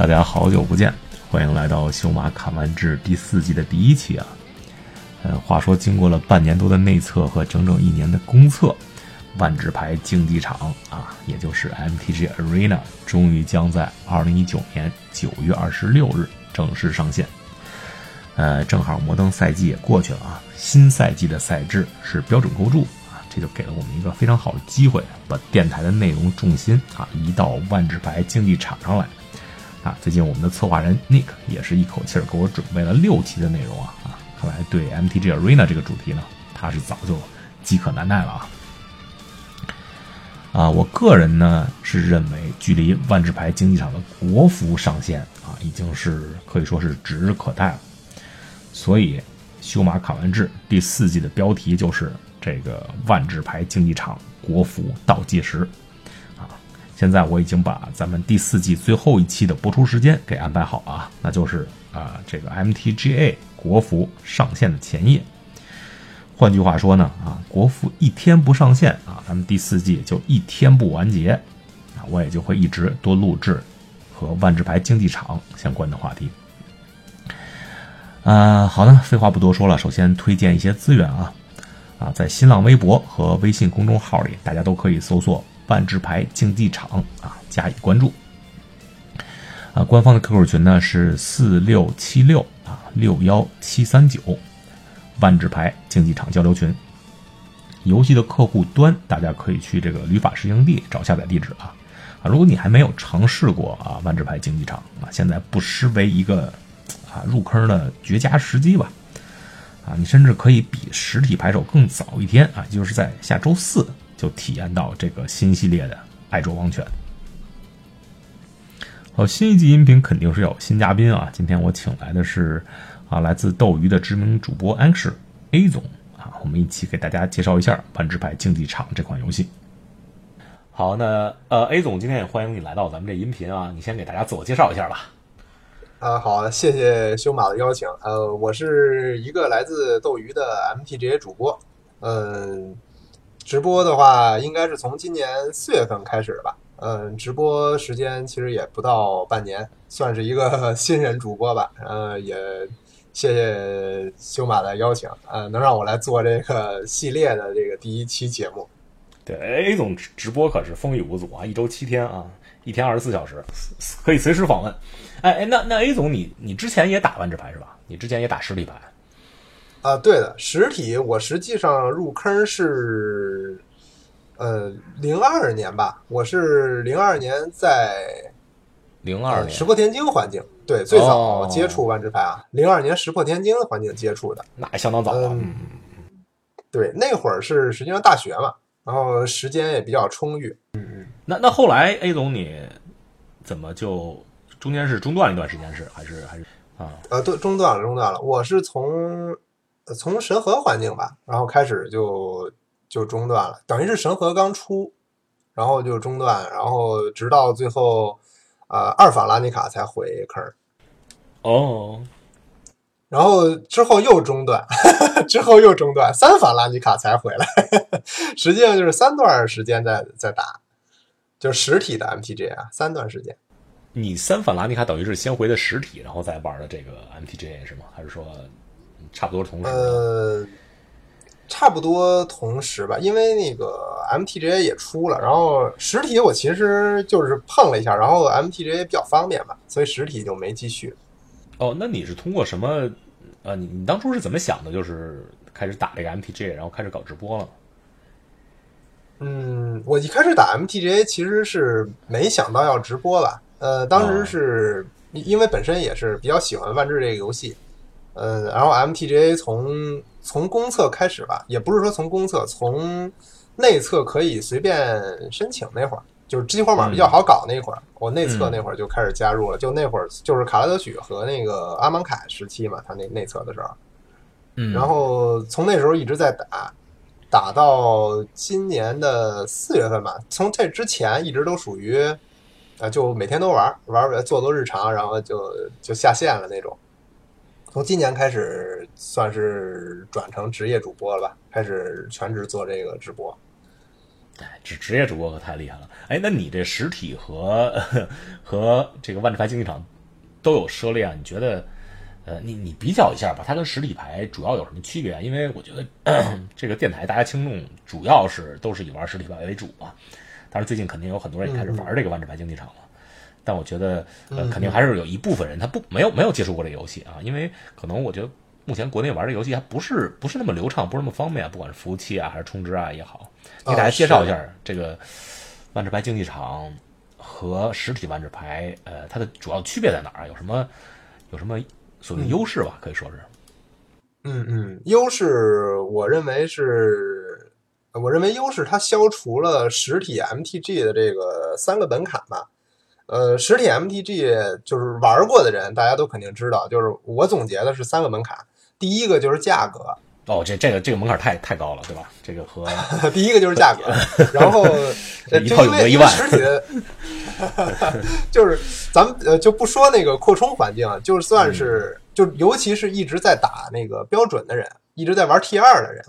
大家好久不见，欢迎来到《修马看完志》第四季的第一期啊。呃，话说经过了半年多的内测和整整一年的公测，万智牌竞技场啊，也就是 MTG Arena，终于将在2019年9月26日正式上线。呃，正好摩登赛季也过去了啊，新赛季的赛制是标准构筑啊，这就给了我们一个非常好的机会，把电台的内容重心啊移到万智牌竞技场上来。啊，最近我们的策划人 Nick 也是一口气儿给我准备了六期的内容啊啊，看来对 MTG Arena 这个主题呢，他是早就饥渴难耐了啊。啊，我个人呢是认为，距离万智牌竞技场的国服上线啊，已经是可以说是指日可待了。所以，修马卡完治第四季的标题就是这个万智牌竞技场国服倒计时。现在我已经把咱们第四季最后一期的播出时间给安排好啊，那就是啊这个 MTGA 国服上线的前夜。换句话说呢，啊国服一天不上线啊，咱们第四季就一天不完结啊，我也就会一直多录制和万智牌竞技场相关的话题。啊，好的，废话不多说了，首先推荐一些资源啊啊，在新浪微博和微信公众号里，大家都可以搜索。万智牌竞技场啊，加以关注。啊，官方的 QQ 群呢是四六七六啊六幺七三九，万智牌竞技场交流群。游戏的客户端，大家可以去这个旅法实营地找下载地址啊。啊，如果你还没有尝试过啊万智牌竞技场啊，现在不失为一个啊入坑的绝佳时机吧。啊，你甚至可以比实体牌手更早一天啊，就是在下周四。就体验到这个新系列的爱卓王权。好，新一季音频肯定是要有新嘉宾啊！今天我请来的是啊，来自斗鱼的知名主播 Ash A 总啊，我们一起给大家介绍一下《万智牌竞技场》这款游戏。好，那呃，A 总今天也欢迎你来到咱们这音频啊，你先给大家自我介绍一下吧。啊，好，谢谢修马的邀请。呃，我是一个来自斗鱼的 MTG 主播，嗯。直播的话，应该是从今年四月份开始吧。嗯，直播时间其实也不到半年，算是一个新人主播吧。嗯，也谢谢修马的邀请，呃，能让我来做这个系列的这个第一期节目。对，A 总直播可是风雨无阻啊，一周七天啊，一天二十四小时，可以随时访问。哎哎，那那 A 总，你你之前也打万智牌是吧？你之前也打实力牌？啊，对的，实体我实际上入坑是，呃，零二年吧，我是零二年在零二年石破天惊环境，对，最早接触万智牌啊，零二年石破天惊的环境接触的，那也相当早了。嗯，对，那会儿是实际上大学嘛，然后时间也比较充裕。嗯嗯，那那后来 A 总你怎么就中间是中断了一段时间是还是还是啊？呃，对，中断了，中断了，我是从。从神河环境吧，然后开始就就中断了，等于是神河刚出，然后就中断，然后直到最后，呃，二法拉尼卡才回坑。哦，然后之后又中断，之后又中断，三法拉尼卡才回来。实际上就是三段时间在在打，就是实体的 MTG 啊，三段时间。你三法拉尼卡等于是先回的实体，然后再玩的这个 MTG 是吗？还是说？差不多同时，呃，差不多同时吧，因为那个 MTGA 也出了，然后实体我其实就是碰了一下，然后 MTGA 比较方便嘛，所以实体就没继续。哦，那你是通过什么？呃，你你当初是怎么想的？就是开始打这个 MTGA，然后开始搞直播了？嗯，我一开始打 MTGA 其实是没想到要直播吧，呃，当时是因为本身也是比较喜欢万智这个游戏。嗯，然后 MTGA 从从公测开始吧，也不是说从公测，从内测可以随便申请那会儿，就是激活码比较好搞那会儿，我内测那会儿就开始加入了，就那会儿就是卡拉德许和那个阿芒凯时期嘛，他那内测的时候，嗯，然后从那时候一直在打，打到今年的四月份吧，从这之前一直都属于啊，就每天都玩玩做做日常，然后就就下线了那种。从今年开始算是转成职业主播了吧，开始全职做这个直播。哎，职职业主播可太厉害了。哎，那你这实体和和这个万智牌竞技场都有涉猎啊？你觉得，呃，你你比较一下吧，它跟实体牌主要有什么区别？因为我觉得 这个电台大家听众主要是都是以玩实体牌为主嘛。但是最近肯定有很多人也开始玩这个万智牌竞技场了。但我觉得，呃，肯定还是有一部分人他不没有没有接触过这个游戏啊，因为可能我觉得目前国内玩这游戏还不是不是那么流畅，不是那么方便，不管是服务器啊还是充值啊也好。给大家介绍一下这个万智牌竞技场和实体万智牌，呃，它的主要区别在哪儿啊？有什么有什么所谓的优势吧？可以说是。嗯嗯，优势我认为是，我认为优势它消除了实体 MTG 的这个三个门槛吧。呃，实体 MTG 就是玩过的人，大家都肯定知道，就是我总结的是三个门槛。第一个就是价格，哦，这这个这个门槛太太高了，对吧？这个和 第一个就是价格，然后 一套有个一万，实体的，就是咱们呃就不说那个扩充环境，就算是就尤其是一直在打那个标准的人，一直在玩 T 二的人，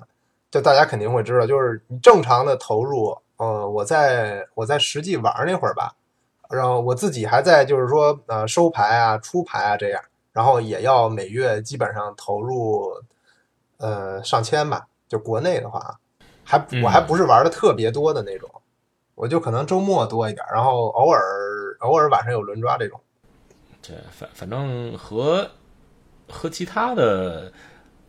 就大家肯定会知道，就是你正常的投入，呃，我在我在实际玩那会儿吧。然后我自己还在就是说呃收牌啊出牌啊这样，然后也要每月基本上投入呃上千吧，就国内的话，还我还不是玩的特别多的那种，我就可能周末多一点，然后偶尔偶尔晚上有轮抓这种。对，反反正和和其他的。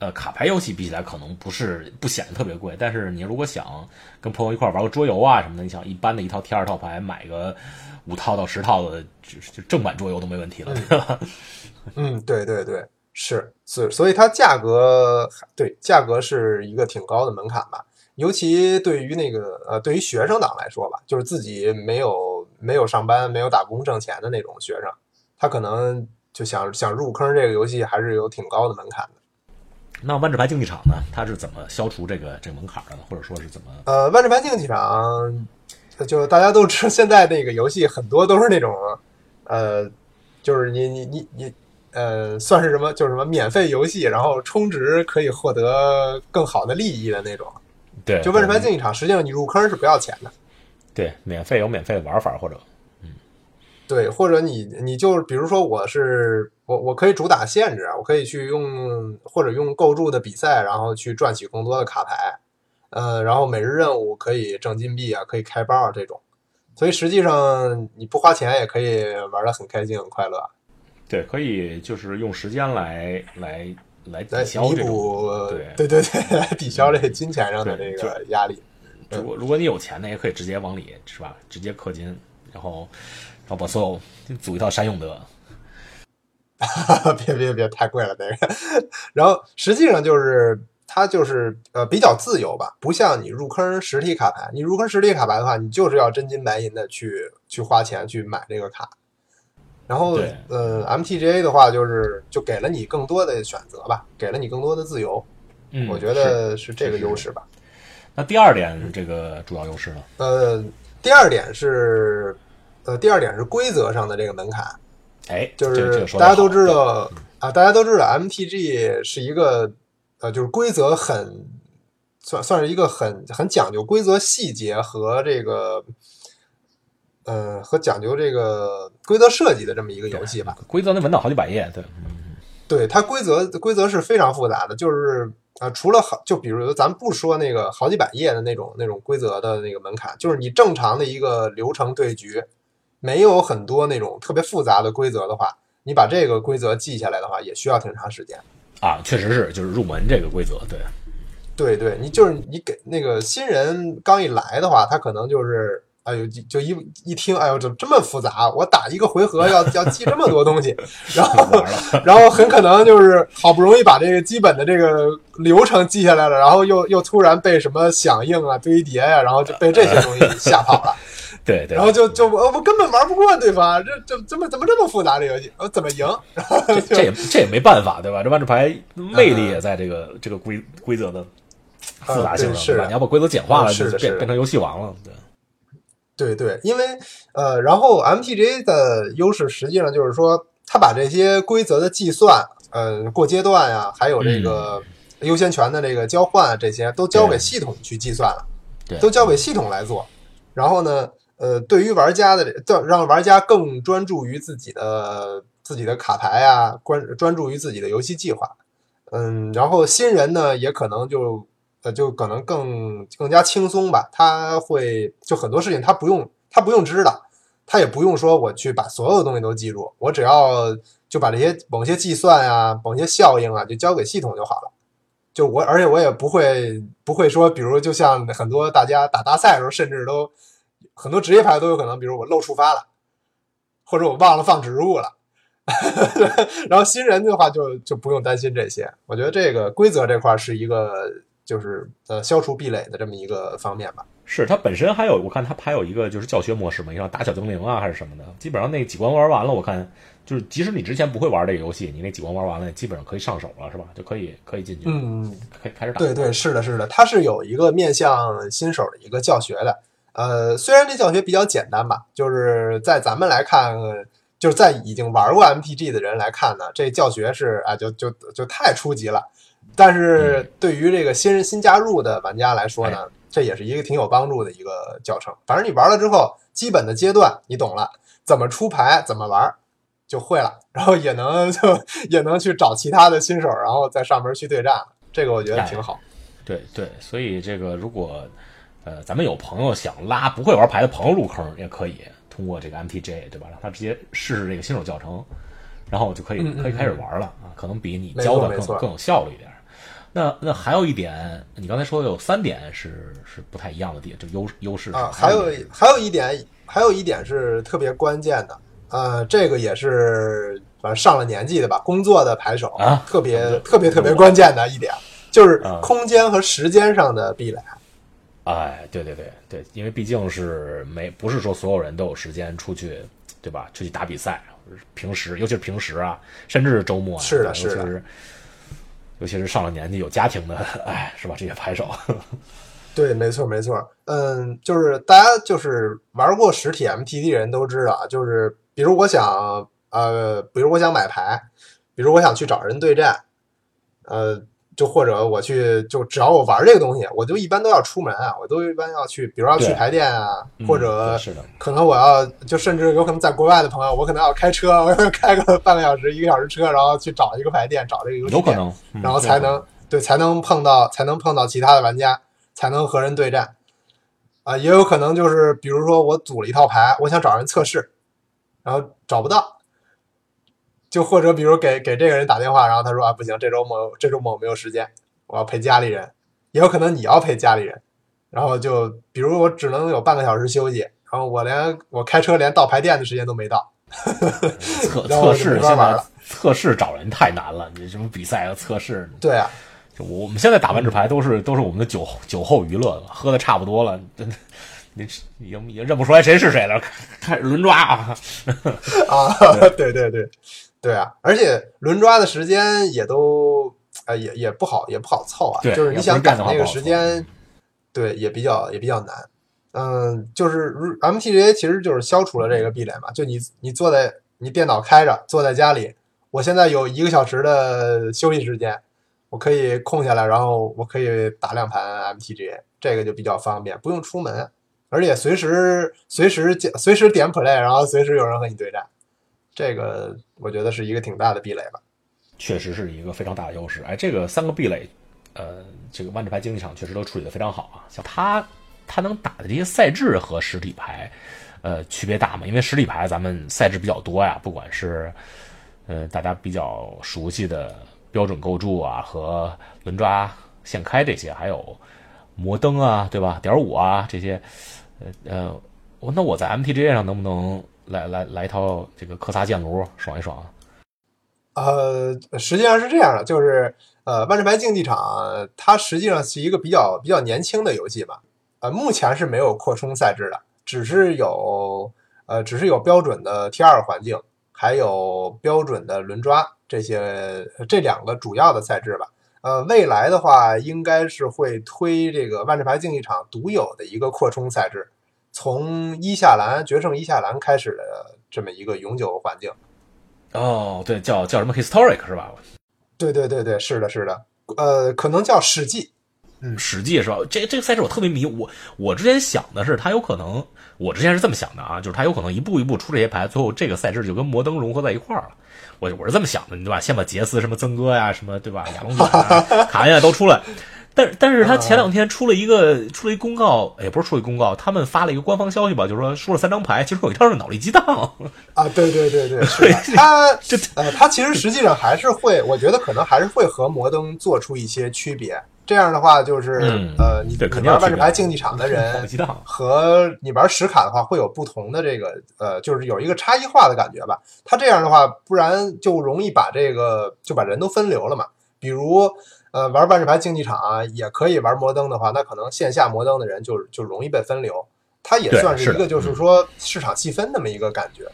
呃，卡牌游戏比起来可能不是不显得特别贵，但是你如果想跟朋友一块玩个桌游啊什么的，你想一般的一套 T 二套牌买个五套到十套的，就就正版桌游都没问题了，对吧？嗯，对对对，是是，所以它价格对价格是一个挺高的门槛吧，尤其对于那个呃，对于学生党来说吧，就是自己没有没有上班、没有打工挣钱的那种学生，他可能就想想入坑这个游戏，还是有挺高的门槛的。那万智牌竞技场呢？它是怎么消除这个这个门槛的呢？或者说是怎么？呃，万智牌竞技场，就大家都知，现在那个游戏很多都是那种，呃，就是你你你你，呃，算是什么？就是什么免费游戏，然后充值可以获得更好的利益的那种。对，就万智牌竞技场，实际上你入坑是不要钱的。对，免费有免费的玩法，或者。嗯对，或者你你就比如说我是我我可以主打限制啊，我可以去用或者用构筑的比赛，然后去赚取更多的卡牌，呃，然后每日任务可以挣金币啊，可以开包啊这种，所以实际上你不花钱也可以玩的很开心很快乐。对，可以就是用时间来来来抵消弥补，对对对，来 抵消这个金钱上的这个压力。如果如果你有钱呢，也可以直接往里是吧？直接氪金，然后。然后把所有组一套山用德，别别别，太贵了那个。然后实际上就是它就是呃比较自由吧，不像你入坑实体卡牌。你入坑实体卡牌的话，你就是要真金白银的去去花钱去买这个卡。然后呃，MTGA 的话就是就给了你更多的选择吧，给了你更多的自由。嗯，我觉得是这个优势吧。那第二点，这个主要优势呢？呃，第二点是。呃，第二点是规则上的这个门槛，哎，就是大家都知道啊，大家都知道 MTG 是一个呃，就是规则很算算是一个很很讲究规则细节和这个呃和讲究这个规则设计的这么一个游戏吧。规则能文档好几百页，对，对，它规则规则是非常复杂的，就是啊，除了好，就比如咱不说那个好几百页的那种那种规则的那个门槛，就是你正常的一个流程对局。没有很多那种特别复杂的规则的话，你把这个规则记下来的话，也需要挺长时间啊。确实是，就是入门这个规则，对，对对，你就是你给那个新人刚一来的话，他可能就是，哎呦，就一一听，哎呦，怎么这么复杂？我打一个回合要要记这么多东西，然后然后很可能就是好不容易把这个基本的这个流程记下来了，然后又又突然被什么响应啊、堆叠呀，然后就被这些东西吓跑了。对对，然后就就我我根本玩不过对方，这这怎么怎么这么复杂这游戏？我怎么赢？这也这也没办法，对吧？这万智牌魅力也在这个这个规规则的复杂性上，是吧？你要把规则简化了，就变变成游戏王了，对。对对，因为呃，然后 MTJ 的优势实际上就是说，他把这些规则的计算，呃，过阶段呀，还有这个优先权的这个交换啊，这些都交给系统去计算了。对，都交给系统来做。然后呢，呃，对于玩家的，让玩家更专注于自己的自己的卡牌啊，关专注于自己的游戏计划。嗯，然后新人呢，也可能就呃，就可能更更加轻松吧。他会就很多事情他不用他不用知道，他也不用说我去把所有东西都记住，我只要就把这些某些计算啊、某些效应啊，就交给系统就好了。就我，而且我也不会不会说，比如就像很多大家打大赛的时候，甚至都很多职业牌都有可能，比如我漏触发了，或者我忘了放植物了。然后新人的话就就不用担心这些。我觉得这个规则这块是一个就是呃消除壁垒的这么一个方面吧。是它本身还有，我看它还有一个就是教学模式嘛，像打小精灵啊还是什么的。基本上那几关玩完了，我看就是即使你之前不会玩这个游戏，你那几关玩完了，基本上可以上手了，是吧？就可以可以进去，嗯，可以开始打。对对，是的，是的，它是有一个面向新手的一个教学的。呃，虽然这教学比较简单吧，就是在咱们来看。就是在已经玩过 MTG 的人来看呢，这教学是啊，就就就太初级了。但是对于这个新人新加入的玩家来说呢，这也是一个挺有帮助的一个教程。反正你玩了之后，基本的阶段你懂了，怎么出牌，怎么玩就会了，然后也能 就也能去找其他的新手，然后在上门去对战。这个我觉得挺好。对对，所以这个如果呃咱们有朋友想拉不会玩牌的朋友入坑也可以。通过这个 MTJ 对吧？让他直接试试这个新手教程，然后就可以可以开始玩了啊！可能比你教的更更有效率一点。那那还有一点，你刚才说有三点是是不太一样的点，就优优势啊。还有还有一点，还有一点是特别关键的，呃，这个也是反正上了年纪的吧，工作的牌手啊，特别特别特别关键的一点就是空间和时间上的壁垒。哎，对对对对，因为毕竟是没不是说所有人都有时间出去，对吧？出去打比赛，平时尤其是平时啊，甚至是周末，是的，是的，尤其是上了年纪有家庭的，哎，是吧？这些牌手，对，没错没错，嗯，就是大家就是玩过实体 MTD 的人都知道，就是比如我想呃，比如我想买牌，比如我想去找人对战，呃。就或者我去，就只要我玩这个东西，我就一般都要出门啊，我都一般要去，比如要去排店啊，或者可能我要就甚至有可能在国外的朋友，我可能要开车，我要开个 半个小时、一个小时车，然后去找一个排店，找这个游戏店，有可能，然后才能对才能碰到才能碰到其他的玩家，才能和人对战啊，也有可能就是比如说我组了一套牌，我想找人测试，然后找不到。就或者比如给给这个人打电话，然后他说啊不行，这周末这周末我没有时间，我要陪家里人，也有可能你要陪家里人，然后就比如我只能有半个小时休息，然后我连我开车连到牌店的时间都没到，测测试现在测试找人太难了，你什么比赛啊测试？对啊，就我们现在打完纸牌都是都是我们的酒酒后娱乐，喝的差不多了，真的。你已经已经认不出来谁是谁了，开始轮抓啊！啊，对 对对，对啊，而且轮抓的时间也都，呃，也也不好，也不好凑啊。就是你想赶那个时间，对，也比较也比较难。嗯，就是 MTGA 其实就是消除了这个壁垒嘛。就你你坐在你电脑开着，坐在家里，我现在有一个小时的休息时间，我可以空下来，然后我可以打两盘 MTGA，这个就比较方便，不用出门。而且随时随时随时点 play，然后随时有人和你对战，这个我觉得是一个挺大的壁垒吧。确实是一个非常大的优势。哎，这个三个壁垒，呃，这个万智牌竞技场确实都处理的非常好啊。像他他能打的这些赛制和实体牌，呃，区别大吗？因为实体牌咱们赛制比较多呀，不管是呃大家比较熟悉的标准构筑啊和轮抓现开这些，还有摩登啊，对吧？点五啊这些。呃，我那我在 MTG 上能不能来来来一套这个科萨剑炉爽一爽？呃，实际上是这样的，就是呃，万智牌竞技场它实际上是一个比较比较年轻的游戏吧，呃，目前是没有扩充赛制的，只是有呃，只是有标准的 T 二环境，还有标准的轮抓这些这两个主要的赛制吧。呃，未来的话，应该是会推这个万智牌竞技场独有的一个扩充赛制，从伊夏兰决胜伊夏兰开始的这么一个永久环境。哦，对，叫叫什么 Historic 是吧？对对对对，是的，是的。呃，可能叫史记。嗯史记是吧？这这个赛事我特别迷。我我之前想的是，他有可能，我之前是这么想的啊，就是他有可能一步一步出这些牌，最后这个赛事就跟摩登融合在一块儿了。我我是这么想的，对吧？先把杰斯什么曾哥呀，什么对吧？亚龙卷啊、卡恩啊都出来。但但是他前两天出了一个出了一公告，也不是出了一公告，他们发了一个官方消息吧，就是说输了三张牌，其中有一张是脑力激荡。啊，对对对对，他这呃，他其实实际上还是会，我觉得可能还是会和摩登做出一些区别。这样的话，就是、嗯呃，你玩万智牌竞技场的人。和你玩实卡的话，会有不同的这个呃，就是有一个差异化的感觉吧。他这样的话，不然就容易把这个就把人都分流了嘛。比如呃，玩万智牌竞技场啊，也可以玩摩登的话，那可能线下摩登的人就就容易被分流。它也算是一个就是说市场细分那么一个感觉。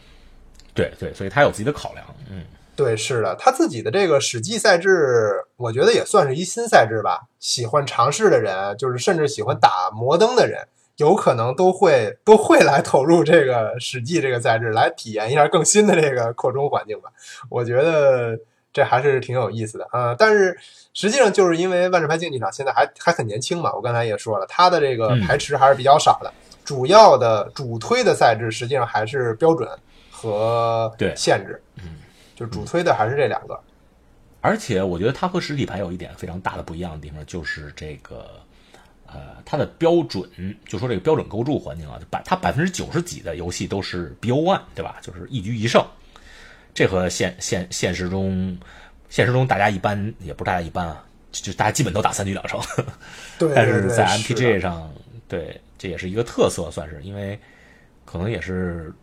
对对，所以他有自己的考量。嗯，对，是的，他自己的这个史记赛制，我觉得也算是一新赛制吧。喜欢尝试的人，就是甚至喜欢打摩登的人，有可能都会都会来投入这个史记这个赛制，来体验一下更新的这个扩充环境吧。我觉得这还是挺有意思的啊、呃但是实际上就是因为万智牌竞技场现在还还很年轻嘛，我刚才也说了，它的这个嗯排池还是比较少的，主要的主推的赛制实际上还是标准和对限制，嗯，就主推的还是这两个。而且我觉得它和实体牌有一点非常大的不一样的地方，就是这个，呃，它的标准，就说这个标准构筑环境啊，百它百分之九十几的游戏都是 BO one，对吧？就是一局一胜，这和现现现实中，现实中大家一般也不是大家一般啊，就就大家基本都打三局两胜，对，但是在对对是 MTG 上，对，这也是一个特色，算是因为可能也是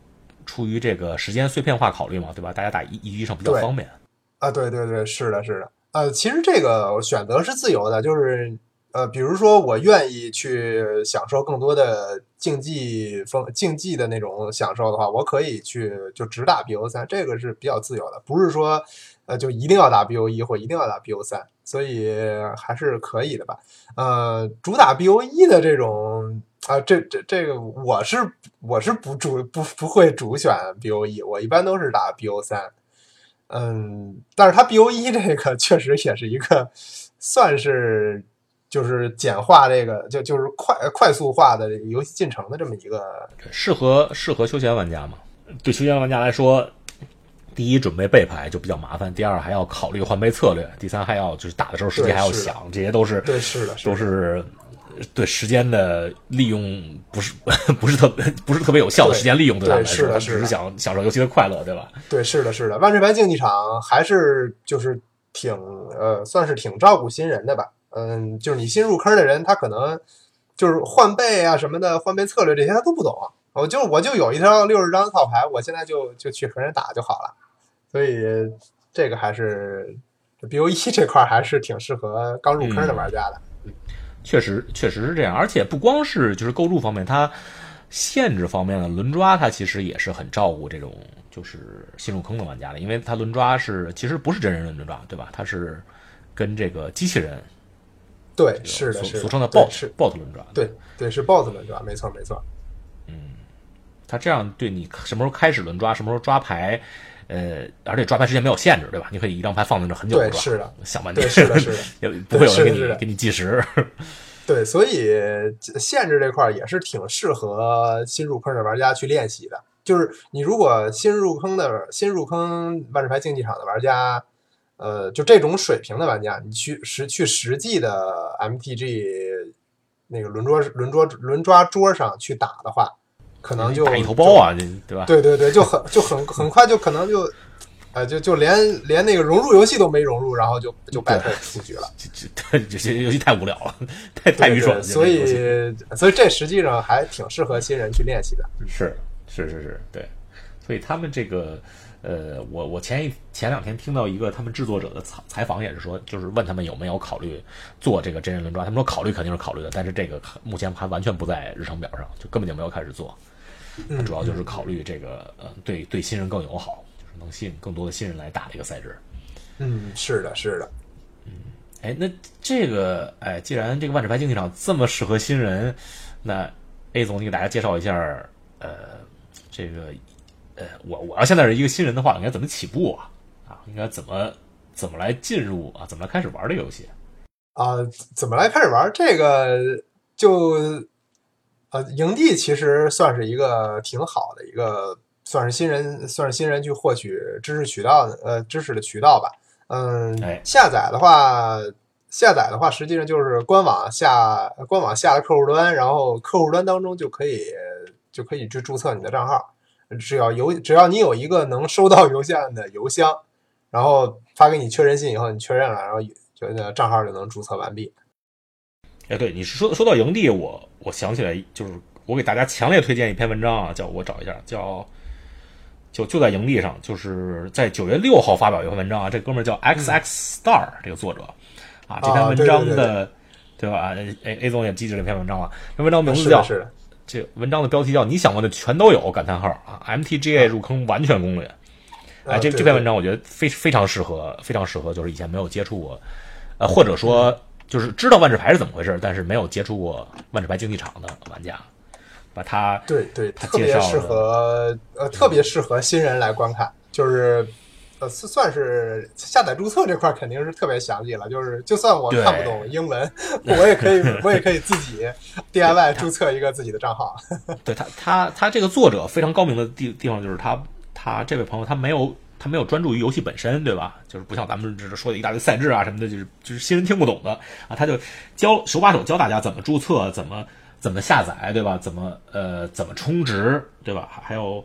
出于这个时间碎片化考虑嘛，对吧？大家打一一局一胜比较方便。啊，对对对，是的，是的。呃，其实这个选择是自由的，就是呃，比如说我愿意去享受更多的竞技风竞技的那种享受的话，我可以去就只打 BO 三，这个是比较自由的，不是说呃就一定要打 BO 一或一定要打 BO 三，所以还是可以的吧。呃，主打 BO 一的这种啊、这这这个我是我是不主不不会主选 BO 一，我一般都是打 BO 三。嗯，但是它 BO 一这个确实也是一个 算是就是简化这个就就是快快速化的这个游戏进程的这么一个适合适合休闲玩家嘛？对休闲玩家来说，第一准备备牌就比较麻烦，第二还要考虑换备策略，第三还要就是打的时候时间还要想，这些都是对是的是的都是对时间的利用不是 不是特别不是特别有效的时间利用，对他们来说，只是想享受游戏的快乐，对吧？对，是的，是的，万智牌竞技场还是就是挺呃，算是挺照顾新人的吧。嗯，就是你新入坑的人，他可能就是换背啊什么的，换背策略这些他都不懂。我就我就有一张六十张的套牌，我现在就就去和人打就好了。所以这个还是 BO 一这块还是挺适合刚入坑的玩家的。确实确实是这样，而且不光是就是构筑方面，它限制方面的轮抓，它其实也是很照顾这种就是新入坑的玩家的，因为它轮抓是其实不是真人轮抓，对吧？它是跟这个机器人对，是的，是，俗俗称的对 bot 是，bot 轮转，对对是 BOSS 们是吧？没错没错。嗯，他这样对你什么时候开始轮抓，什么时候抓牌，呃，而且抓牌时间没有限制，对吧？你可以一张牌放在那很久抓，对是的想半天，对是的是的 也不会有人给你给你计时。对，所以限制这块儿也是挺适合新入坑的玩家去练习的。就是你如果新入坑的新入坑万智牌竞技场的玩家，呃，就这种水平的玩家，你去实去实际的 MTG 那个轮桌轮桌轮抓桌上去打的话，可能就打一头包啊，对吧？对对对，就很就很很快就可能就，呃，就就连连那个融入游戏都没融入，然后就就败退出局了。这这这些游戏太无聊了，太太愚蠢了。所以所以这实际上还挺适合新人去练习的。是是是是，对，所以他们这个呃，我我前一前两天听到一个他们制作者的采采访，也是说，就是问他们有没有考虑做这个真人轮抓，他们说考虑肯定是考虑的，但是这个目前还完全不在日程表上，就根本就没有开始做。嗯主要就是考虑这个呃，对对新人更友好，就是能吸引更多的新人来打这个赛制。嗯，是的，是的。嗯哎，那这个哎，既然这个万智牌竞技场这么适合新人，那 A 总，你给大家介绍一下，呃，这个呃，我我要现在是一个新人的话，应该怎么起步啊？啊，应该怎么怎么来进入啊？怎么来开始玩这个游戏？啊，怎么来开始玩这个？就呃，营地其实算是一个挺好的一个，算是新人，算是新人去获取知识渠道的，呃，知识的渠道吧。嗯，下载的话，下载的话，实际上就是官网下，官网下的客户端，然后客户端当中就可以就可以去注册你的账号。只要邮，只要你有一个能收到邮件的邮箱，然后发给你确认信以后，你确认了，然后就那账号就能注册完毕。哎，对，你说说到营地，我我想起来，就是我给大家强烈推荐一篇文章啊，叫我找一下，叫就就在营地上，就是在九月六号发表一篇文章啊，这哥们儿叫 X X Star 这个作者啊，这篇文章的对吧？A A 总也记着这篇文章了，这文章名字叫这文章的标题叫你想过的全都有感叹号啊，MTGA 入坑完全攻略。哎，这这篇文章我觉得非非常适合，非常适合，就是以前没有接触过，呃，或者说。就是知道万智牌是怎么回事，但是没有接触过万智牌竞技场的玩家，把它对对，特别适合呃，特别适合新人来观看。就是呃，算是下载注册这块肯定是特别详细了。就是就算我看不懂英文，我也可以我也可以自己 DIY 注册一个自己的账号。对他他他这个作者非常高明的地地方就是他他这位朋友他没有。他没有专注于游戏本身，对吧？就是不像咱们只是说的一大堆赛制啊什么的，就是就是新人听不懂的啊。他就教手把手教大家怎么注册，怎么怎么下载，对吧？怎么呃怎么充值，对吧？还有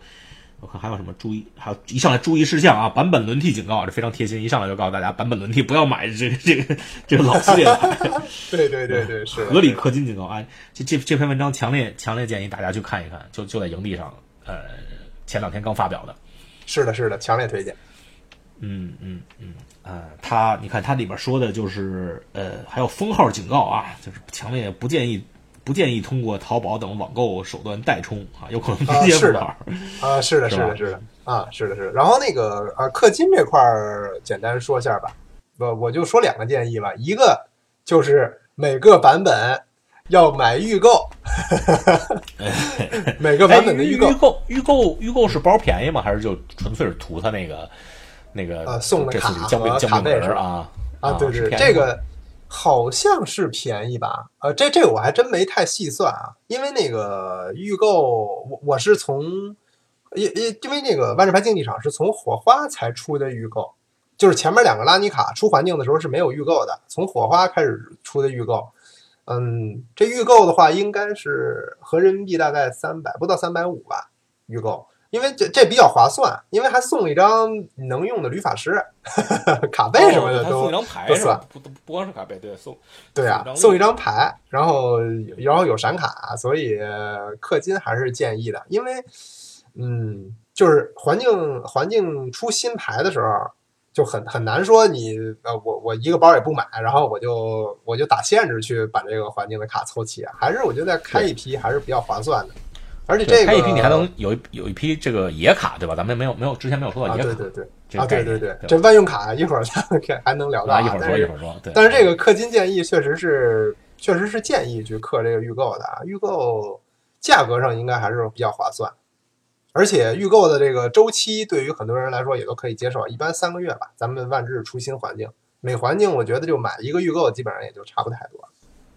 我看还有什么注意，还有一上来注意事项啊，版本轮替警告，这非常贴心，一上来就告诉大家版本轮替不要买这个这个这个老系列的。对对对对，是合理氪金警告啊！这这这篇文章强烈强烈建议大家去看一看，就就在营地上，呃，前两天刚发表的。是的，是的，强烈推荐。嗯嗯嗯，呃，他你看他里边说的就是呃，还有封号警告啊，就是强烈不建议不建议通过淘宝等网购手段代充啊，有可能直接是的啊，是的，是的，是的啊，是的，是的。然后那个啊，氪金这块儿简单说一下吧，我我就说两个建议吧，一个就是每个版本。要买预购，每个版本的预购，预购预购预购是包便宜吗？还是就纯粹是图他那个那个呃送的卡和卡背是啊啊对对，这个好像是便宜吧？呃，这这我还真没太细算啊，因为那个预购我我是从因因因为那个万智牌竞技场是从火花才出的预购，就是前面两个拉尼卡出环境的时候是没有预购的，从火花开始出的预购。嗯，这预购的话应该是合人民币大概三百不到三百五吧。预购，因为这这比较划算，因为还送一张能用的旅法师 卡背什么的都都算，不不光是卡背，对送对啊，送一张牌，然后然后有闪卡，所以氪金还是建议的，因为嗯，就是环境环境出新牌的时候。就很很难说你呃我我一个包也不买，然后我就我就打限制去把这个环境的卡凑齐，还是我觉得开一批还是比较划算的。而且这个开一批你还能有一有一批这个野卡对吧？咱们没有没有之前没有说到野卡，对对对啊对对对，这万用卡一会儿咱们还能聊到，一会儿说一会儿说。对，但是这个氪金建议确实是确实是建议去氪这个预购的啊，预购价格上应该还是比较划算。而且预购的这个周期对于很多人来说也都可以接受，一般三个月吧。咱们万智出新环境，每环境我觉得就买一个预购，基本上也就差不太多。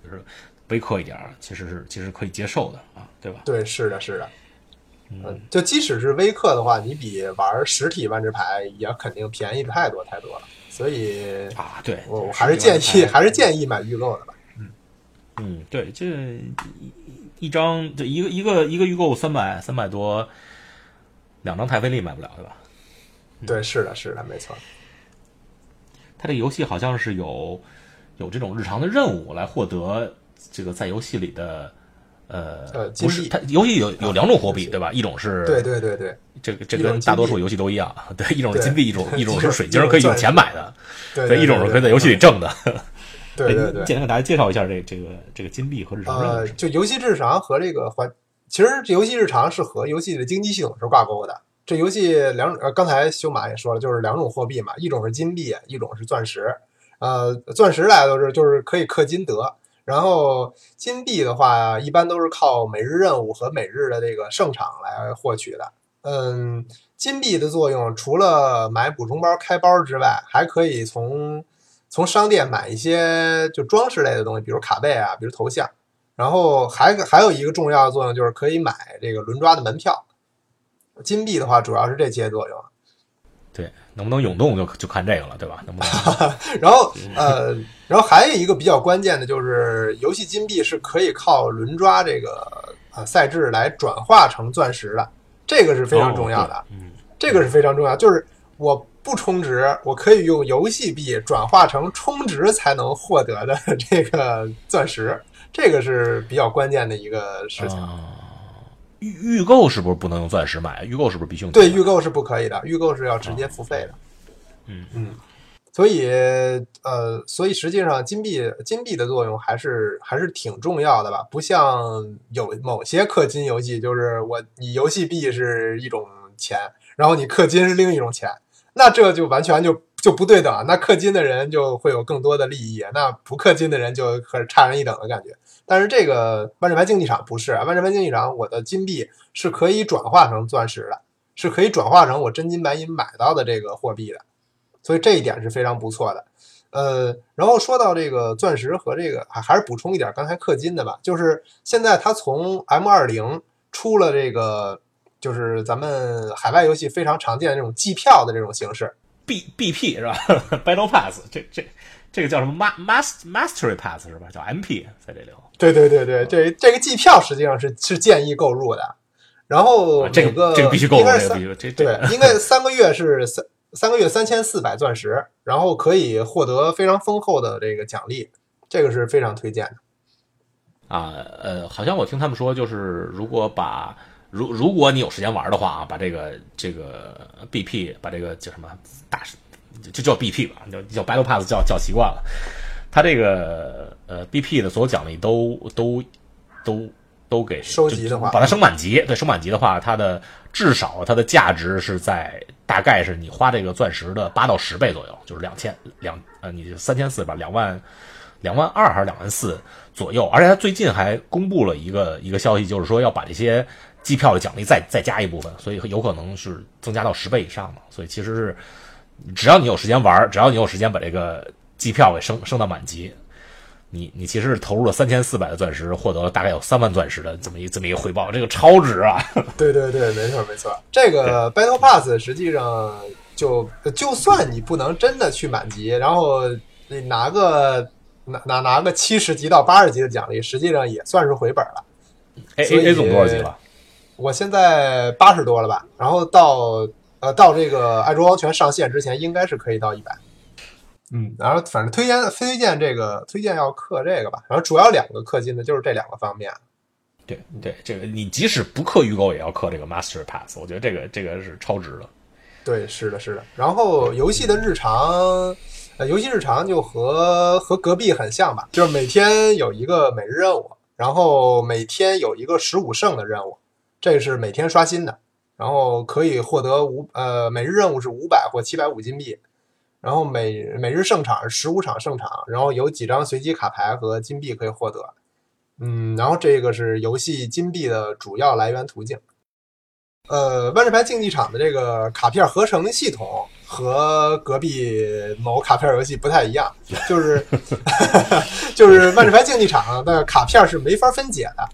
就是微氪一点，其实是其实可以接受的啊，对吧？对，是的，是的。嗯，就即使是微氪的话，你比玩实体万智牌也肯定便宜太多太多了。所以啊，对我我还是建议还是建议买预购的吧。嗯嗯，对，这一一张这一个一个一个预购三百三百多。两张太费力买不了，对吧？对，是的，是的，没错。他这个游戏好像是有有这种日常的任务来获得这个在游戏里的呃，不是，它游戏有有两种货币，对吧？一种是，对对对对，这个这跟大多数游戏都一样，对，一种是金币，一种 一种是水晶，可以用钱买的，对，一种是可以在游戏里挣的。对对 对，简单给大家介绍一下这这个这个金币和日常呃。就游戏日常和这个环。其实这游戏日常是和游戏的经济系统是挂钩的。这游戏两呃，刚才修马也说了，就是两种货币嘛，一种是金币，一种是钻石。呃，钻石大家都是就是可以氪金得，然后金币的话，一般都是靠每日任务和每日的这个胜场来获取的。嗯，金币的作用除了买补充包开包之外，还可以从从商店买一些就装饰类的东西，比如卡背啊，比如头像。然后还还有一个重要的作用就是可以买这个轮抓的门票。金币的话，主要是这些作用。对，能不能涌动就就看这个了，对吧？能不能？然后呃，然后还有一个比较关键的就是，游戏金币是可以靠轮抓这个呃赛制来转化成钻石的，这个是非常重要的。嗯，这个是非常重要，就是我不充值，我可以用游戏币转化成充值才能获得的 这个钻石，这个是比较关键的一个事情。预预购是不是不能用钻石买？预购是不是必须用？对，预购是不可以的，预购是要直接付费的。嗯嗯，所以呃，所以实际上金币金币的作用还是还是挺重要的吧？不像有某些氪金游戏，就是我你游戏币是一种钱，然后你氪金是另一种钱，那这就完全就就不对等。那氪金的人就会有更多的利益，那不氪金的人就和差人一等的感觉。但是这个万智牌竞技场不是万智牌竞技场，我的金币是可以转化成钻石的，是可以转化成我真金白银买到的这个货币的，所以这一点是非常不错的。呃，然后说到这个钻石和这个，还还是补充一点刚才氪金的吧，就是现在它从 M 二零出了这个，就是咱们海外游戏非常常见的这种计票的这种形式，B B P 是吧？Battle Pass，这这。这个叫什么 Master Mastery Pass 是吧？叫 MP 在这里头。对对对对，这这个季票实际上是是建议购入的。然后这个这个必须购入，对，应该三个月是三三个月三千四百钻石，然后可以获得非常丰厚的这个奖励，这个是非常推荐的。啊呃，好像我听他们说，就是如果把如如果你有时间玩的话啊，把这个这个 BP 把这个叫什么大。就叫 BP 吧，叫叫 Battle Pass，叫叫习惯了。它这个呃 BP 的所有奖励都都都都给收集的话，把它升满级。对，升满级的话，它的至少它的价值是在大概是你花这个钻石的八到十倍左右，就是两千两呃，你三千四吧，两万两万二还是两万四左右。而且它最近还公布了一个一个消息，就是说要把这些机票的奖励再再加一部分，所以有可能是增加到十倍以上嘛。所以其实是。只要你有时间玩，只要你有时间把这个机票给升升到满级，你你其实是投入了三千四百的钻石，获得了大概有三万钻石的这么一这么一个回报，这个超值啊！对对对，没错没错。这个 Battle Pass 实际上就就算你不能真的去满级，然后你拿个拿拿拿个七十级到八十级的奖励，实际上也算是回本了。A A A 总多少级了？我现在八十多了吧，然后到。呃，到这个爱卓王权上线之前，应该是可以到一百。嗯，然后反正推荐推荐这个推荐要氪这个吧。然后主要两个氪金的就是这两个方面。对对，这个你即使不氪预购，也要氪这个 Master Pass。我觉得这个这个是超值的。对，是的，是的。然后游戏的日常，呃，游戏日常就和和隔壁很像吧，就是每天有一个每日任务，然后每天有一个十五胜的任务，这是每天刷新的。然后可以获得五呃每日任务是五百或七百五金币，然后每每日胜场是十五场胜场，然后有几张随机卡牌和金币可以获得，嗯，然后这个是游戏金币的主要来源途径。呃，万智牌竞技场的这个卡片合成系统和隔壁某卡片游戏不太一样，就是 就是万智牌竞技场的卡片是没法分解的。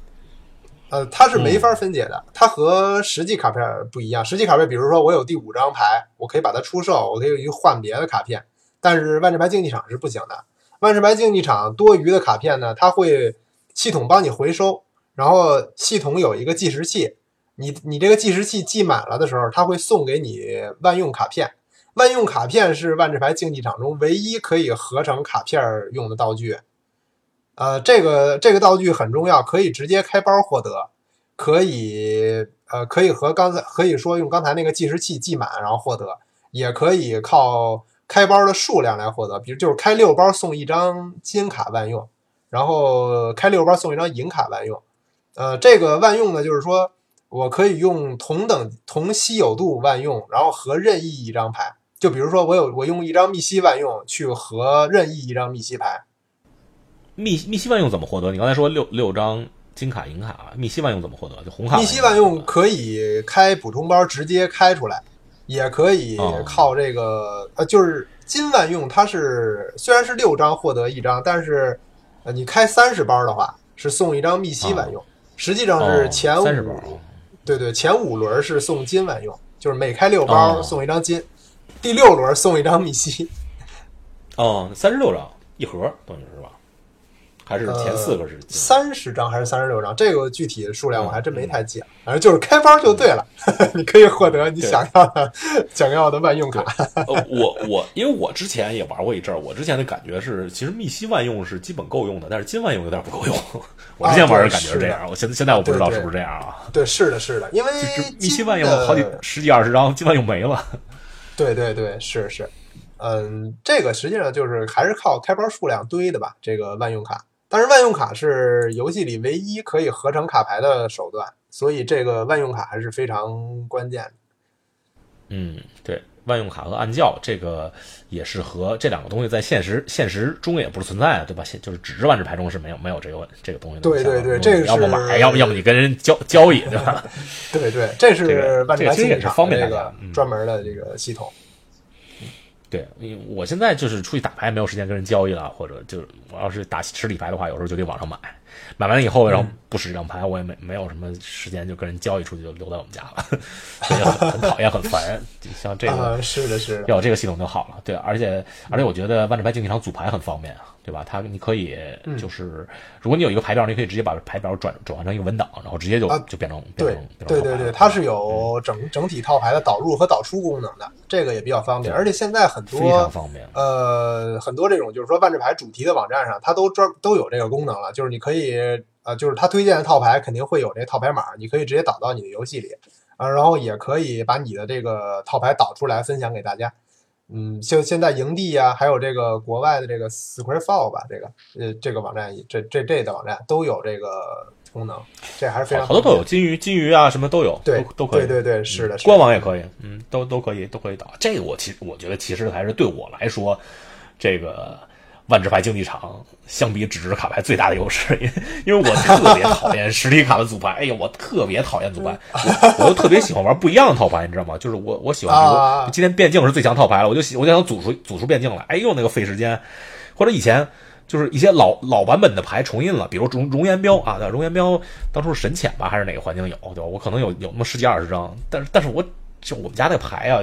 呃，它是没法分解的，它和实际卡片不一样。实际卡片，比如说我有第五张牌，我可以把它出售，我可以去换别的卡片。但是万智牌竞技场是不行的。万智牌竞技场多余的卡片呢，它会系统帮你回收，然后系统有一个计时器，你你这个计时器记满了的时候，它会送给你万用卡片。万用卡片是万智牌竞技场中唯一可以合成卡片用的道具。呃，这个这个道具很重要，可以直接开包获得，可以呃可以和刚才可以说用刚才那个计时器计满然后获得，也可以靠开包的数量来获得，比如就是开六包送一张金卡万用，然后开六包送一张银卡万用。呃，这个万用呢，就是说我可以用同等同稀有度万用，然后和任意一张牌，就比如说我有我用一张密西万用去和任意一张密西牌。密密西万用怎么获得？你刚才说六六张金卡银卡，密西万用怎么获得？就红卡。密西万用可以开补充包直接开出来，也可以靠这个呃，就是金万用它是虽然是六张获得一张，但是呃你开三十包的话是送一张密西万用，实际上是前五、哦三十包，对对前五轮是送金万用，就是每开六包哦送一张金，第六轮送一张密西。哦，三十六张一盒，等于是吧？还是前四个是金？三十张还是三十六张？这个具体的数量我还真没太记了，反正就是开包就对了，你可以获得你想要的想要的万用卡。呃，我我因为我之前也玩过一阵儿，我之前的感觉是，其实密西万用是基本够用的，但是金万用有点不够用。我之前玩的感觉是这样，我现在现在我不知道是不是这样啊。对，是的，是的，因为密西金万用好几十几二十张，金万用没了。对对对，是是，嗯，这个实际上就是还是靠开包数量堆的吧，这个万用卡。但是万用卡是游戏里唯一可以合成卡牌的手段，所以这个万用卡还是非常关键的。嗯，对，万用卡和暗教这个也是和这两个东西在现实现实中也不是存在的，对吧？现就是纸质万智牌中是没有没有这个这个东西的。对对对这个要么买，要么要么你跟人交交易，对吧？对对，这是这个万智牌这个其实也是方便专门的这个系统。对，因为我现在就是出去打牌，没有时间跟人交易了，或者就是我要是打实体牌的话，有时候就得网上买，买完了以后，然后不使这张牌，我也没没有什么时间就跟人交易出去，就留在我们家了，所以很很讨厌，很烦。就像这个啊，是的，是的，要有这个系统就好了，对，而且而且我觉得万智牌竞技场组牌很方便啊，对吧？它你可以嗯就是，如果你有一个牌表，你可以直接把牌表转转换成一个文档，然后直接就、啊就变成变对成对对对，它是有整整体套牌的导入和导出功能的，这个也比较方便。而且现在很多非常多方便。呃很多这种就是说万智牌主题的网站上，它都专都有这个功能了，就是你可以呃，就是它推荐的套牌肯定会有这套牌码，你可以直接导到你的游戏里，啊，然后也可以把你的这个套牌导出来分享给大家。嗯，就现在营地啊，还有这个国外的这个 Squarefall 吧，这个呃这个网站，这这这的网站都有这个功能，这还是非常好多都有金鱼、金鱼啊，什么都有，对都都可以。对对对，是的，是的官网也可以，嗯，都都可以，都可以导。这个我其实我觉得，其实还是对我来说，这个万智牌竞技场相比纸质卡牌最大的优势，因为因为我特别讨厌实体卡的组牌，哎呀，我特别讨厌组牌，我我又特别喜欢玩不一样的套牌，你知道吗？就是我我喜欢，比啊如今天变境是最强套牌了，我就喜我就想组出组出变境来，哎呦那个费时间，或者以前。就是一些老老版本的牌重印了，比如熔熔岩标啊，熔岩标当初是神潜吧，还是哪个环境有，对吧？我可能有有那么十几二十张，但是但是我就我们家那牌啊，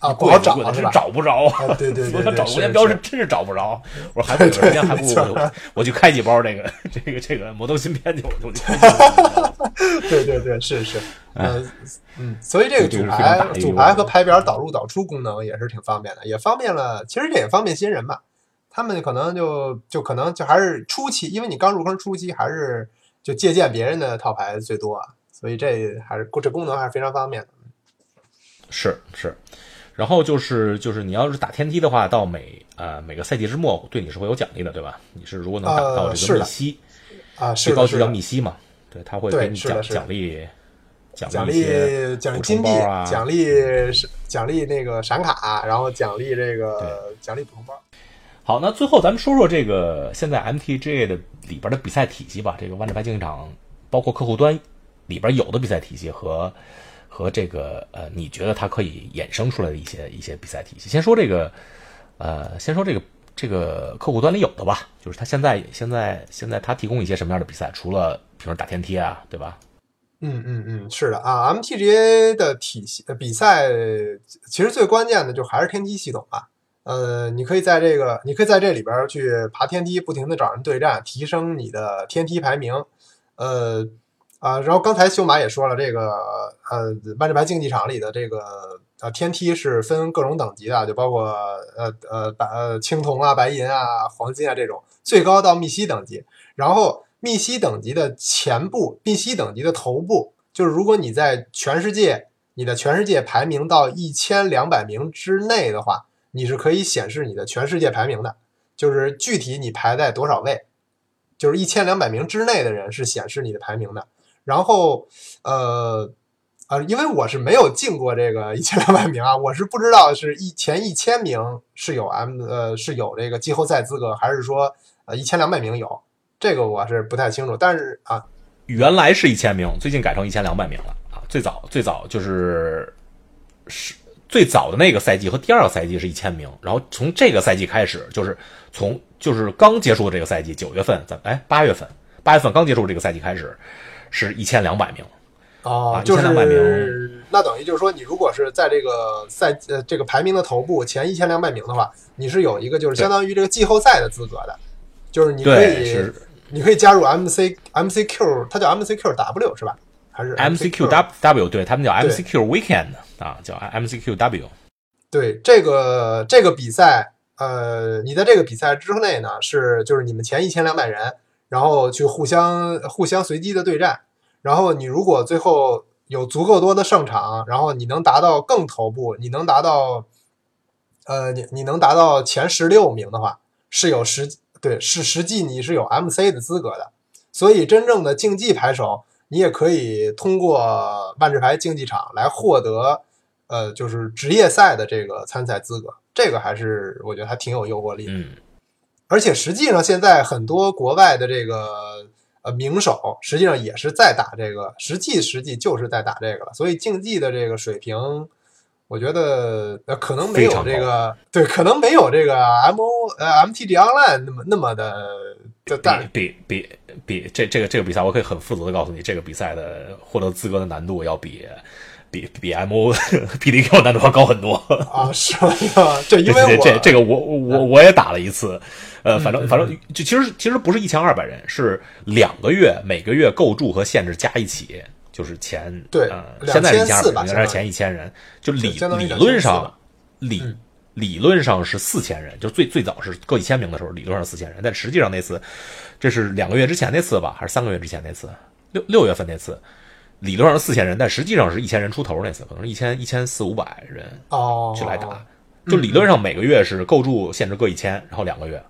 啊，不好找是吧？找不着。啊，对对对我想对，找熔岩标是是真是找不着。我说还不如时间，还不如我我去开几包这个这个这个魔豆芯片去，我就去。对对对，是是，嗯嗯，所以这个这个组是非常大牌的一个组牌和牌表导入导出功能也是挺方便的，也方便了，其实这也方便新人吧。他们可能就就可能就还是初期，因为你刚入坑初期，还是就借鉴别人的套牌最多啊，所以这还是这功能还是非常方便的。是是，然后就是就是你要是打天梯的话，到每呃每个赛季之末对你是会有奖励的，对吧？你是如果能打到这个密西，啊，最高级叫，密西嘛，对，他会给你奖奖励奖励奖励金币，奖励是奖励那个闪卡，然后奖励这个奖励补充包。好，那最后咱们说说这个现在 MTG 的里边的比赛体系吧。这个万智牌竞技场包括客户端里边有的比赛体系和和这个呃，你觉得它可以衍生出来的一些一些比赛体系。先说这个呃，先说这个这个客户端里有的吧，就是它现在现在现在它提供一些什么样的比赛？除了比如打天梯啊，对吧？嗯嗯嗯，是的啊，MTGA 的体系比赛其实最关键的就还是天梯系统吧。呃，你可以在这个，你可以在这里边去爬天梯，不停的找人对战，提升你的天梯排名。呃啊，然后刚才修马也说了，这个呃万智牌竞技场里的这个呃天梯是分各种等级的，就包括呃呃白呃青铜啊、白银啊、黄金啊这种，最高到密西等级。然后密西等级的前部、密西等级的头部，就是如果你在全世界你的全世界排名到一千两百名之内的话，你是可以显示你的全世界排名的，就是具体你排在多少位，就是一千两百名之内的人是显示你的排名的。然后，呃，呃，因为我是没有进过这个一千两百名啊，我是不知道是一前一千名是有 M 呃是有这个季后赛资格，还是说呃一千两百名有，这个我是不太清楚。但是啊，原来是一千名，最近改成一千两百名了啊！最早最早就是是最早的那个赛季和第二个赛季是一千名，然后从这个赛季开始，就是从就是刚结束的这个赛季九月份，咱哎八月份八月份刚结束这个赛季开始，是一千两百名。啊，哦就是1200名那等于就是说，你如果是在这个赛呃这个排名的头部前一千两百名的话，你是有一个就是相当于这个季后赛的资格的，就是你可，以是你可以加入 MC MCQ，它叫 MCQW 是吧？还是 MCQW，对他们叫 MCQ Weekend 啊，叫 MCQW。对这个这个比赛，呃，你在这个比赛之内呢，是就是你们前一千两百人，然后去互相互相随机的对战，然后你如果最后有足够多的胜场，然后你能达到更头部，你能达到，呃，你你能达到前十六名的话，是有实对是实际你是有 MC 的资格的，所以真正的竞技牌手，你也可以通过万智牌竞技场来获得。呃，就是职业赛的这个参赛资格，这个还是我觉得还挺有诱惑力的。嗯，而且实际上现在很多国外的这个呃名手，实际上也是在打这个，实际实际就是在打这个了。所以竞技的这个水平，我觉得呃可能没有这个对，可能没有这个 M O 呃 M T G Online 那么那么的的大。比比比比这这个这个比赛，我可以很负责的告诉你，这个比赛的获得资格的难度要比。比比 M O P D Q 难度要高很多啊，是吗？这因为我这这个我我我也打了一次，呃，反正反正就其实其实不是一千二百人，是两个月，每个月构筑和限制加一起就是前对，呃，现在是一千二百吧，人，原来是前一千人，就理理论上理嗯理论上是四千人，就最最早是各一千名的时候，理论上四千人，但实际上那次这是两个月之前那次吧，还是三个月之前那次？六六月份那次。理论上是四千人，但实际上是一千人出头那次，可能是一千一千四五百人哦去来打。就理论上每个月是构筑限制各一千，然后两个月。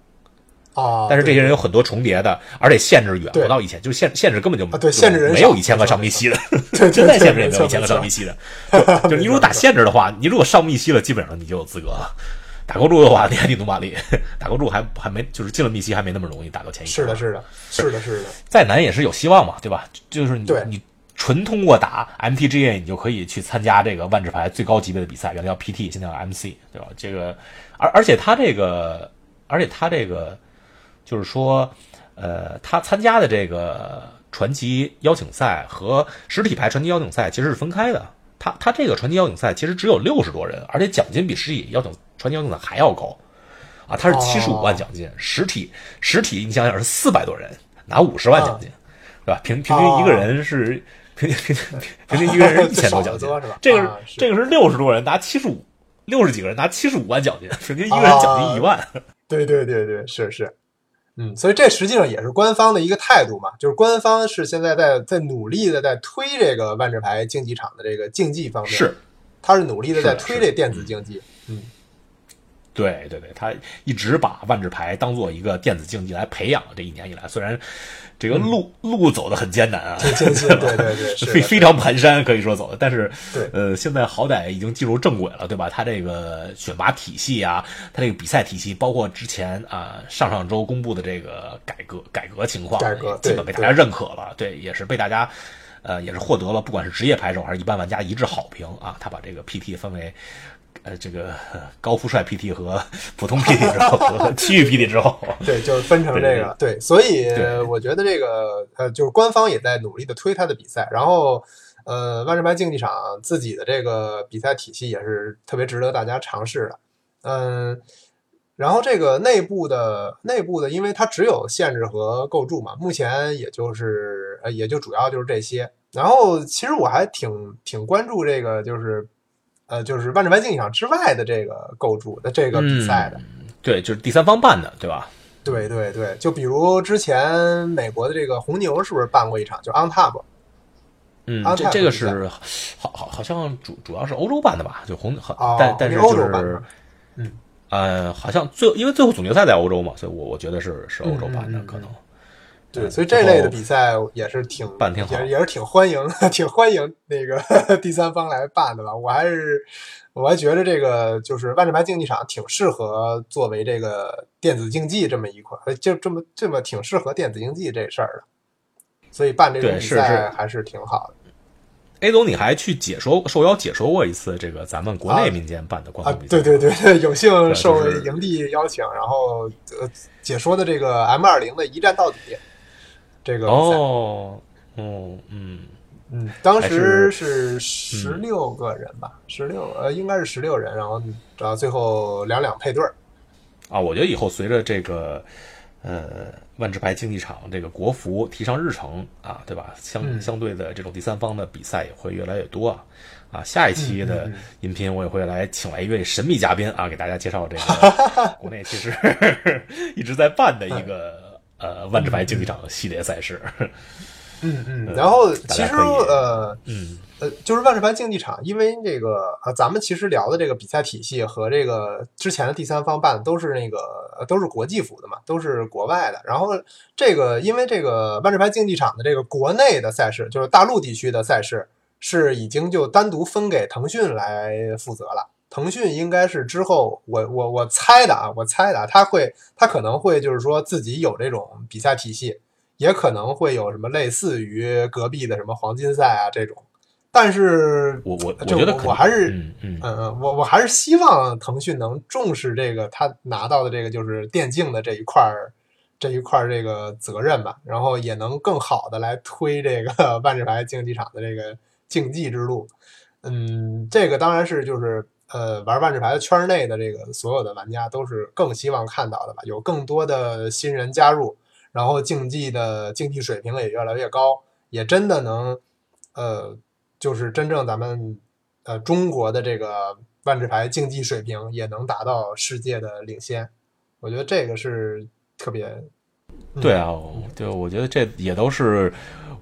哦，但是这些人有很多重叠的，而且限制远不到一千，就是限限制根本就对限制人没有一千个上密西的，对现 在限制也没有一千个上密西的。就你如果打限制的话，你如果上密西了，基本上你就有资格了。打构筑的话，你还得努把力。打构筑还还没就是进了密西还没那么容易打到前一。是的，是的，是的，是的。再难也是有希望嘛，对吧？就是你你。纯通过打 MTGA，你就可以去参加这个万智牌最高级别的比赛，原来叫 PT，现在叫 MC，对吧？这个，而而且他这个，而且他这个，就是说，呃，他参加的这个传奇邀请赛和实体牌传奇邀请赛其实是分开的。他他这个传奇邀请赛其实只有六十多人，而且奖金比实体邀请传奇邀请赛还要高，啊，他是七十五万奖金，实体实体你想想是四百多人拿五十万奖金，对吧？平平均一个人是。平均平平均一个人一千多奖金，这个是这个是六十多人拿七十五，六十几个人拿七十五万奖金，平均一个人奖金一万。对对对对，是是，嗯，所以这实际上也是官方的一个态度嘛，就是官方是现在在在努力的在推这个万智牌竞技场的这个竞技方面，是，他是努力的在推这电子竞技，嗯，对对对，他一直把万智牌当做一个电子竞技来培养，这一年以来，虽然。这个路、嗯、路走的很艰难啊，非非常蹒跚，可以说走的。但是，对，呃，现在好歹已经进入正轨了，对吧？他这个选拔体系啊，他这个比赛体系，包括之前啊上上周公布的这个改革改革情况，改革基本被大家认可了。对，也是被大家，呃，也是获得了不管是职业牌手还是一般玩家一致好评啊。他把这个 PT 分为。呃，这个 高富帅 PT 和普通 PT 之后，和区域 PT 之后，对，就是分成这个，对，所以我觉得这个呃，就是官方也在努力的推他的比赛，然后呃，万智牌竞技场自己的这个比赛体系也是特别值得大家尝试的，嗯，然后这个内部的内部的，因为它只有限制和构筑嘛，目前也就是呃，也就主要就是这些，然后其实我还挺挺关注这个就是。呃，就是万智牌竞技场之外的这个构筑的这个比赛的，嗯、对，就是第三方办的，对吧？对对对，就比如之前美国的这个红牛是不是办过一场？就 On Top，嗯，这这个是好好好像主主要是欧洲办的吧？就红，哦、但但是就是，嗯呃，好像最因为最后总决赛在欧洲嘛，所以我我觉得是是欧洲办的、嗯、可能。对，所以这类的比赛也是挺办挺好，也也是挺欢迎，挺欢迎那个 第三方来办的吧。我还是我还觉得这个就是万智牌竞技场挺适合作为这个电子竞技这么一块，就这么这么挺适合电子竞技这事儿的。所以办这个比赛还是挺好的。A 总，你还去解说受邀解说过一次这个咱们国内民间办的官啊方比赛，对对对，有幸受营地邀请，然后呃解说的这个 M 二零的一战到底这个。哦，哦，嗯，嗯，当时是是十六个人吧，十六呃应该是十六人，然后然后最后两两配对儿。啊，我觉得以后随着这个呃万智牌竞技场这个国服提上日程啊，对吧？相嗯相对的这种第三方的比赛也会越来越多啊。啊，下一期的音频我也会来请来一位神秘嘉宾啊，给大家介绍这个 国内其实 一直在办的一个呃万智牌竞技场系列赛事。嗯嗯，然后其实呃嗯呃，就是万智牌竞技场，因为这个呃，咱们其实聊的这个比赛体系和这个之前的第三方办的都是那个呃都是国际服的嘛，都是国外的。然后这个因为这个万智牌竞技场的这个国内的赛事，就是大陆地区的赛事，是已经就单独分给腾讯来负责了。腾讯应该是之后，我我我猜的啊，我猜的啊，他会他可能会就是说自己有这种比赛体系，也可能会有什么类似于隔壁的什么黄金赛啊这种。但是我我我就觉得我还是嗯嗯嗯嗯，我我还是希望腾讯能重视这个他拿到的这个就是电竞的这一块儿这一块儿这个责任吧，然后也能更好的来推这个万智牌竞技场的这个竞技之路。嗯，这个当然是就是呃玩万智牌的圈内的这个所有的玩家都是更希望看到的吧，有更多的新人加入，然后竞技的竞技水平也越来越高，也真的能呃就是真正咱们呃中国的这个万智牌竞技水平也能达到世界的领先，我觉得这个是特别对啊，对，我觉得这也都是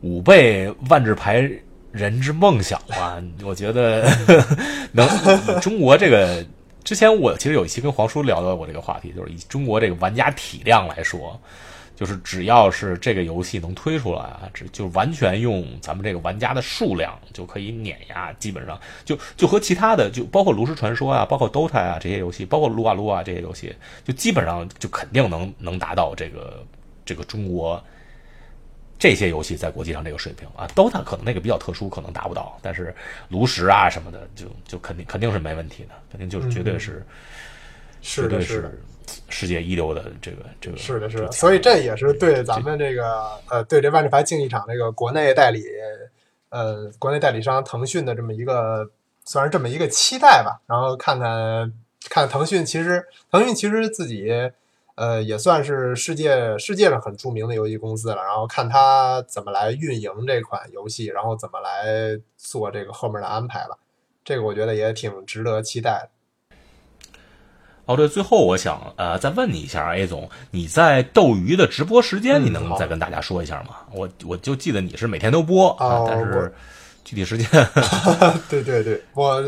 五倍万智牌人之梦想吧。我觉得 能以中国这个，之前我其实有一期跟黄叔聊到过这个话题，就是以中国这个玩家体量来说，就是只要是这个游戏能推出来啊，只就完全用咱们这个玩家的数量就可以碾压，基本上就就和其他的就包括炉石传说啊，包括 DOTA 啊这些游戏，包括撸啊撸啊这些游戏，就基本上就肯定能能达到这个这个中国这些游戏在国际上这个水平啊，DOTA 可能那个比较特殊，可能达不到，但是炉石啊什么的，就就肯定肯定是没问题的，肯定就是绝对是、是的，绝对是的。世界一流的这个这个是的，是的，所以这也是对咱们这个呃，对这万智牌竞技场这个国内代理，呃，国内代理商腾讯的这么一个，算是这么一个期待吧。然后看看看腾讯，其实腾讯其实自己呃也算是世界世界上很著名的游戏公司了。然后看他怎么来运营这款游戏，然后怎么来做这个后面的安排吧。这个我觉得也挺值得期待的。哦，对，最后我想呃再问你一下，A 总，你在斗鱼的直播时间，嗯你能再跟大家说一下吗？我我就记得你是每天都播啊哦，但我是具体时间 对对对，我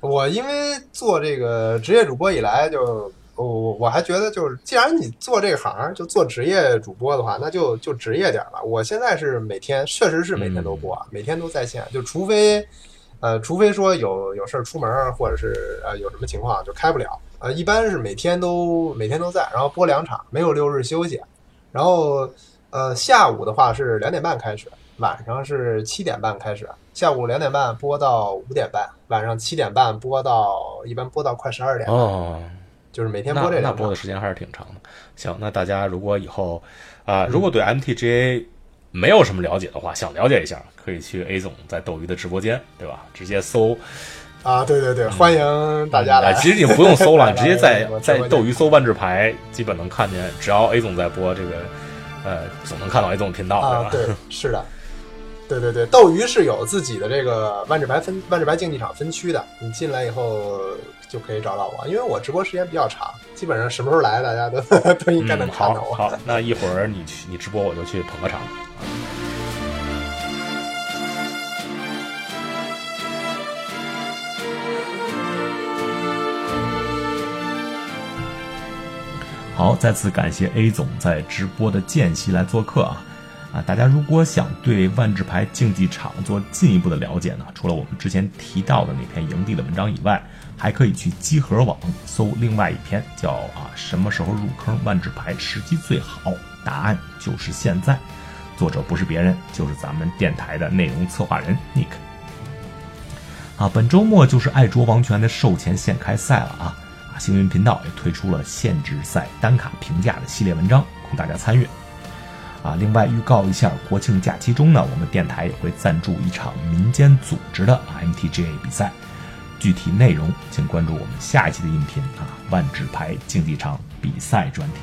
我因为做这个职业主播以来就，我我我还觉得就是，既然你做这行，就做职业主播的话，那就就职业点儿吧。我现在是每天，确实是每天都播，啊，每天都在线，就除非呃，除非说有有事儿出门儿，或者是呃有什么情况就开不了。呃，一般是每天都每天都在，然后播两场，没有六日休息。然后呃，下午的话是两点半开始，晚上是七点半开始。下午两点半播到五点半，晚上七点半播到一般播到快十二点，哦。就是每天那那播这两场。播的时间还是挺长的。行，那大家如果以后啊、如果对 MTGA 没有什么了解的话，想了解一下，可以去 A 总在斗鱼的直播间，对吧？直接搜啊，对对对，欢迎大家来。哎其实你不用搜了，你直接在在斗鱼搜万智牌，基本能看见。只要 A 总在播这个，呃，总能看到 A 总频道，啊，对吧？对，是的，对对对，斗鱼是有自己的这个万智牌分万智牌竞技场分区的，你进来以后就可以找到我，因为我直播时间比较长，基本上什么时候来，大家都 都应该能嗯，看到我。好好，那一会儿你去你直播，我就去捧个场。好，再次感谢 A 总在直播的间隙来做客啊！啊，大家如果想对万智牌竞技场做进一步的了解呢，除了我们之前提到的那篇营地的文章以外，还可以去集合网搜另外一篇叫啊什么时候入坑万智牌时机最好？答案就是现在。作者不是别人，就是咱们电台的内容策划人 Nick。啊，本周末就是爱卓王权的售前限开赛了啊！啊，星云频道也推出了限制赛单卡评价的系列文章，供大家参阅。啊，另外预告一下，国庆假期中呢，我们电台也会赞助一场民间组织的 MTGA 比赛，具体内容请关注我们下一期的音频啊，万智牌竞技场比赛专题。